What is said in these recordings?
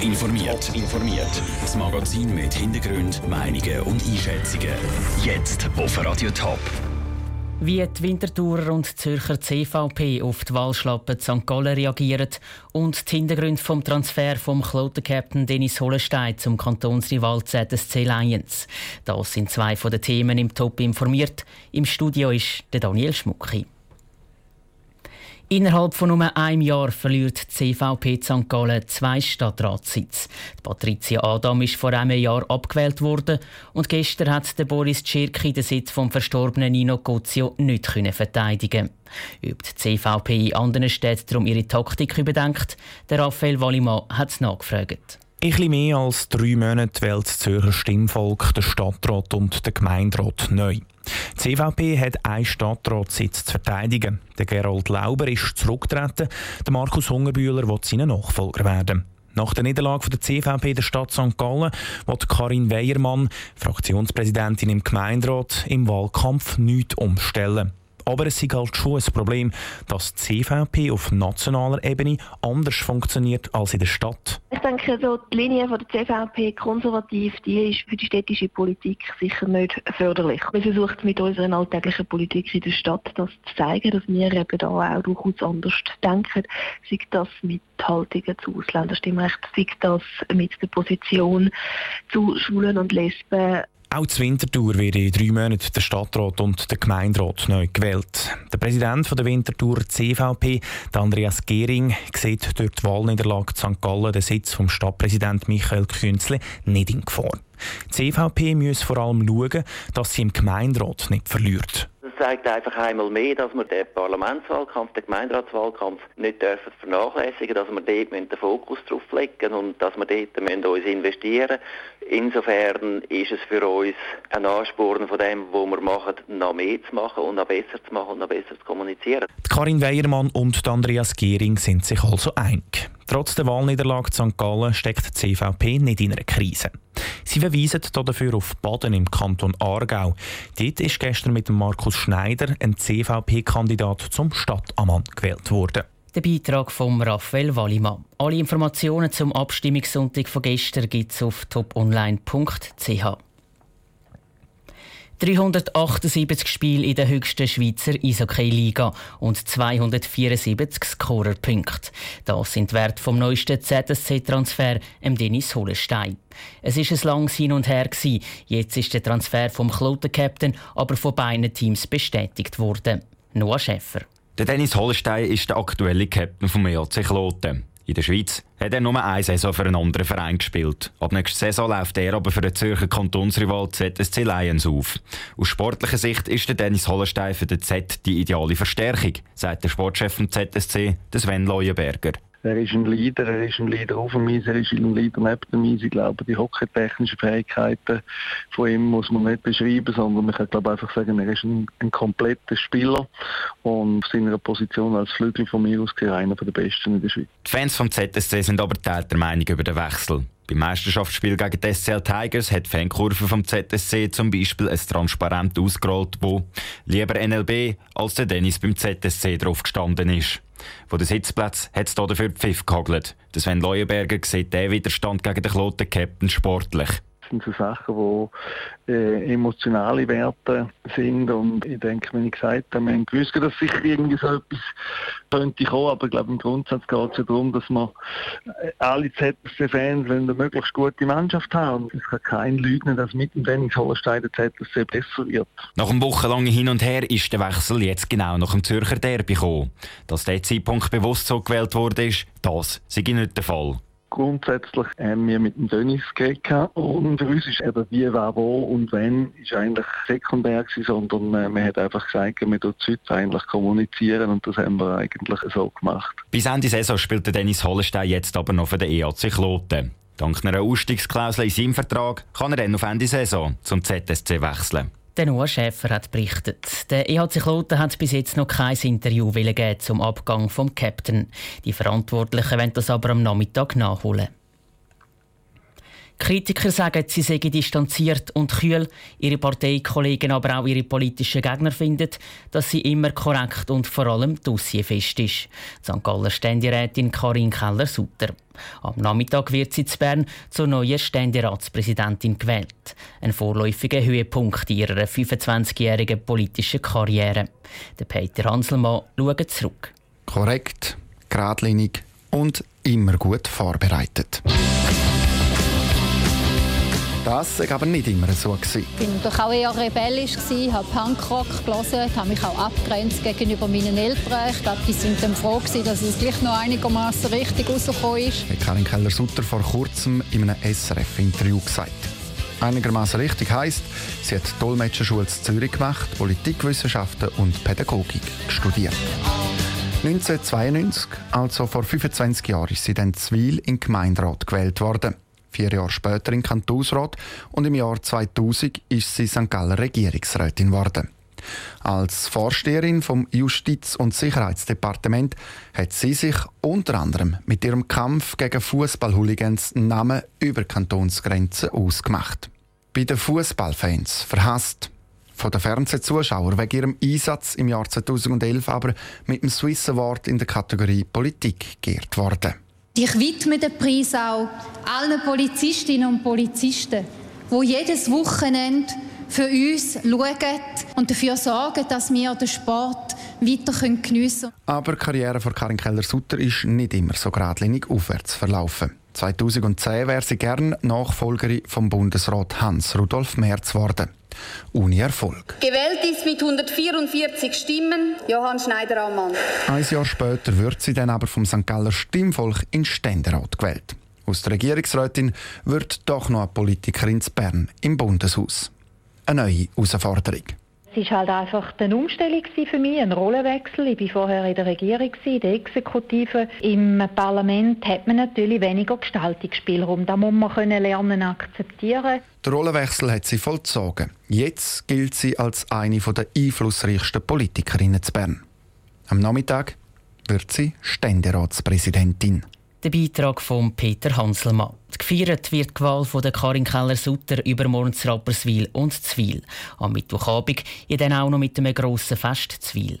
Top informiert. informiert. Das Magazin mit Hintergrund, Meinungen und Einschätzungen. Jetzt auf Radio Top. Wie die Winterthurer und Zürcher CVP auf die Wahlschlappe St. Gallen reagieren und die Hintergründe vom Transfer vom Kloten-Captain Dennis Hollenstein zum Kantonsrival ZSC Lions. Das sind zwei von den Themen im Top informiert. Im Studio ist der Daniel Schmucki. Innerhalb von nur einem Jahr verliert die CVP St. Gallen zwei Stadtratssitze. Patricia Adam ist vor einem Jahr abgewählt worden und gestern hat der Boris Tschirki den Sitz vom verstorbenen Nino Gozio nicht verteidigen Ob die CVP in anderen Städten darum ihre Taktik überdenkt, der Raphael Wallimann hat es nachgefragt. In etwas mehr als drei Monate wählt das Zürcher Stimmvolk den Stadtrat und den Gemeinderat neu. Die CVP hat einen Stadtratssitz zu verteidigen. Der Gerold Lauber ist zurückgetreten, der Markus Hungerbühler wird seinen Nachfolger werden. Nach der Niederlage der CVP der Stadt St. Gallen wird Karin Weiermann, Fraktionspräsidentin im Gemeinderat, im Wahlkampf nichts umstellen. Aber es ist halt schon ein Problem, dass die CVP auf nationaler Ebene anders funktioniert als in der Stadt. Ich denke, so die Linie von der CVP konservativ, die ist für die städtische Politik sicher nicht förderlich. Wir versuchen mit unserer alltäglichen Politik in der Stadt das zu zeigen, dass wir eben da auch durchaus anders denken. Sei das mit Haltungen zu Ausländerstimmrecht, sei das mit der Position zu Schwulen und Lesben. Auch zur Winterthur wird in drei Monaten der Stadtrat und der Gemeinderat neu gewählt. Der Präsident der Winterthur CVP, Andreas Gehring, sieht durch die Wahlniederlage St. Gallen den Sitz vom Stadtpräsident Michael Künzle nicht in Gefahr. Die CVP muss vor allem schauen, dass sie im Gemeinderat nicht verliert zeigt einfach einmal mehr, dass wir den Parlamentswahlkampf, den Gemeinderatswahlkampf nicht dürfen vernachlässigen, dass wir dort den Fokus drauf legen und dass wir dort müssen uns investieren Insofern ist es für uns ein Ansporn von dem, was wir machen, noch mehr zu machen und noch besser zu machen und noch besser zu kommunizieren. Karin Weiermann und Andreas Gehring sind sich also einig. Trotz der Wahlniederlage St. Gallen steckt die CVP nicht in einer Krise. Sie verweisen dafür auf Baden im Kanton Aargau. Dort ist gestern mit Markus Schneider ein CVP-Kandidat zum Stadtammann gewählt worden. Der Beitrag von Raphael Wallimann. Alle Informationen zum Abstimmungssonntag von gestern gibt es auf toponline.ch. 378 Spiele in der höchsten Schweizer Eishockey-Liga und 274 Scorerpunkte. Das sind Werte vom neuesten ZSC-Transfer, Dennis Hollenstein. Es ist ein langes Hin und Her. Gewesen. Jetzt ist der Transfer vom Kloten-Captain aber von beiden Teams bestätigt worden. Noah Schäfer. Der Dennis Hollenstein ist der aktuelle Captain vom EAC Kloten. In der Schweiz hat er nur eine Saison für einen anderen Verein gespielt. Ab nächster Saison läuft er aber für den Zürcher Kantonsrival ZSC Lions auf. Aus sportlicher Sicht ist der Dennis Hollenstein für den Z die ideale Verstärkung, sagt der Sportchef vom ZSC, Sven Leuenberger. Er ist ein Leader, er ist ein Leader auf dem Eis, er ist ein Leader neben dem Eis. Ich glaube, die hockeytechnischen Fähigkeiten von ihm muss man nicht beschreiben, sondern man kann glaube einfach sagen, er ist ein, ein kompletter Spieler und auf seiner Position als Flügel von mir aus einer der besten in der Schweiz. Die Fans vom ZSC sind aber der Meinung über den Wechsel. Beim Meisterschaftsspiel gegen die SCL Tigers hat die Fankurve vom ZSC zum Beispiel ein Transparent ausgerollt, wo lieber NLB als der Dennis beim ZSC drauf gestanden ist. Von den Sitzplätzen hat es dafür Pfiff gehagelt. Sven Leuenberger sieht den Widerstand gegen den Kloten Captain sportlich sind so Sachen, die äh, emotionale Werte sind. Und ich denke, wenn ich gesagt habe, wir haben dass sicher irgendwie so etwas könnte kommen, aber ich glaube, im Grundsatz geht es ja darum, dass man äh, alle ZSC-Fans eine möglichst gute Mannschaft haben. Es kann kein leugnen, dass mit dem Dennis Hollenstein der ZSC besser wird. Nach einem wochenlangen Hin und Her ist der Wechsel jetzt genau nach dem Zürcher Derby gekommen. Dass der Zeitpunkt bewusst so gewählt wurde, das sei nicht der Fall. Grundsätzlich haben wir mit dem Dennis geredet und für uns ist eben wie, wer, wo und wenn ist eigentlich sekundär gewesen, sondern äh, man hat einfach gesagt, wir dort heute eigentlich kommunizieren und das haben wir eigentlich so gemacht. Bis Ende Saison spielt der Dennis Hollenstein jetzt aber noch für den EAC Kloten. Dank einer Ausstiegsklausel in seinem Vertrag kann er dann auf Ende Saison zum ZSC wechseln. Der Noah Schäfer hat berichtet. Der EHC Kloten hat bis jetzt noch kein Interview zum Abgang vom Captain. Die Verantwortlichen wollen das aber am Nachmittag nachholen. Kritiker sagen, sie seien distanziert und kühl. Ihre Parteikollegen, aber auch ihre politischen Gegner finden, dass sie immer korrekt und vor allem dossierfest ist. St. Galler Ständerätin Karin Keller-Sutter. Am Nachmittag wird sie zu Bern zur neuen Ständeratspräsidentin gewählt. Ein vorläufiger Höhepunkt ihrer 25-jährigen politischen Karriere. Der Peter Hanselmann schaut zurück. Korrekt, geradlinig und immer gut vorbereitet. Das war aber nicht immer so. Ich war auch eher rebellisch, habe Punkrock gelesen, habe mich auch abgrenzt gegenüber meinen Eltern. Ich glaube, die sind dann froh, dass es gleich noch einigermaßen richtig rausgekommen ist. Hat Karin Keller-Sutter vor kurzem in einem SRF-Interview gesagt. Einigermaßen richtig heisst, sie hat Dolmetscherschule in Zürich gemacht, Politikwissenschaften und Pädagogik studiert. 1992, also vor 25 Jahren, ist sie dann Zwil in den Gemeinderat gewählt worden vier Jahre später in Kantonsrat und im Jahr 2000 ist sie St. Galler Regierungsrätin geworden. Als Vorsteherin vom Justiz- und Sicherheitsdepartement hat sie sich unter anderem mit ihrem Kampf gegen Fußballhooligans Namen über Kantonsgrenzen ausgemacht. Bei den Fußballfans verhasst, von den Fernsehzuschauern wegen ihrem Einsatz im Jahr 2011 aber mit dem Swiss Award in der Kategorie Politik geehrt worden. Ich widme den Preis auch allen Polizistinnen und Polizisten, die jedes Wochenende für uns schauen und dafür sorgen, dass wir den Sport weiter geniessen können. Aber die Karriere von Karin Keller-Sutter ist nicht immer so geradlinig aufwärts verlaufen. 2010 wäre sie gern Nachfolgerin vom Bundesrat Hans-Rudolf Merz geworden ohne Erfolg. Gewählt ist mit 144 Stimmen Johann Schneider-Ammann. Ein Jahr später wird sie dann aber vom St. Galler Stimmvolk in Ständerat gewählt. Aus der Regierungsrätin wird doch noch eine Politikerin in Bern im Bundeshaus. Eine neue Herausforderung. Es war halt einfach eine Umstellung für mich, ein Rollenwechsel. Ich war vorher in der Regierung, in der Exekutive. Im Parlament hat man natürlich weniger Gestaltungsspielraum. Da muss man lernen akzeptieren. Der Rollenwechsel hat sie vollzogen. Jetzt gilt sie als eine der einflussreichsten Politikerinnen zu Bern. Am Nachmittag wird sie Ständeratspräsidentin. Der Beitrag von Peter Hanselmann. Gefeiert wird die Wahl von der Karin Keller-Sutter übermorgen zu Rapperswil und Zwil. Am Mittwochabend ja dann auch noch mit einem grossen Fest Zwil.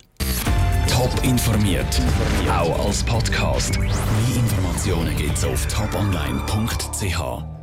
Top informiert, auch als Podcast. Mehr Informationen gibt's auf toponline.ch.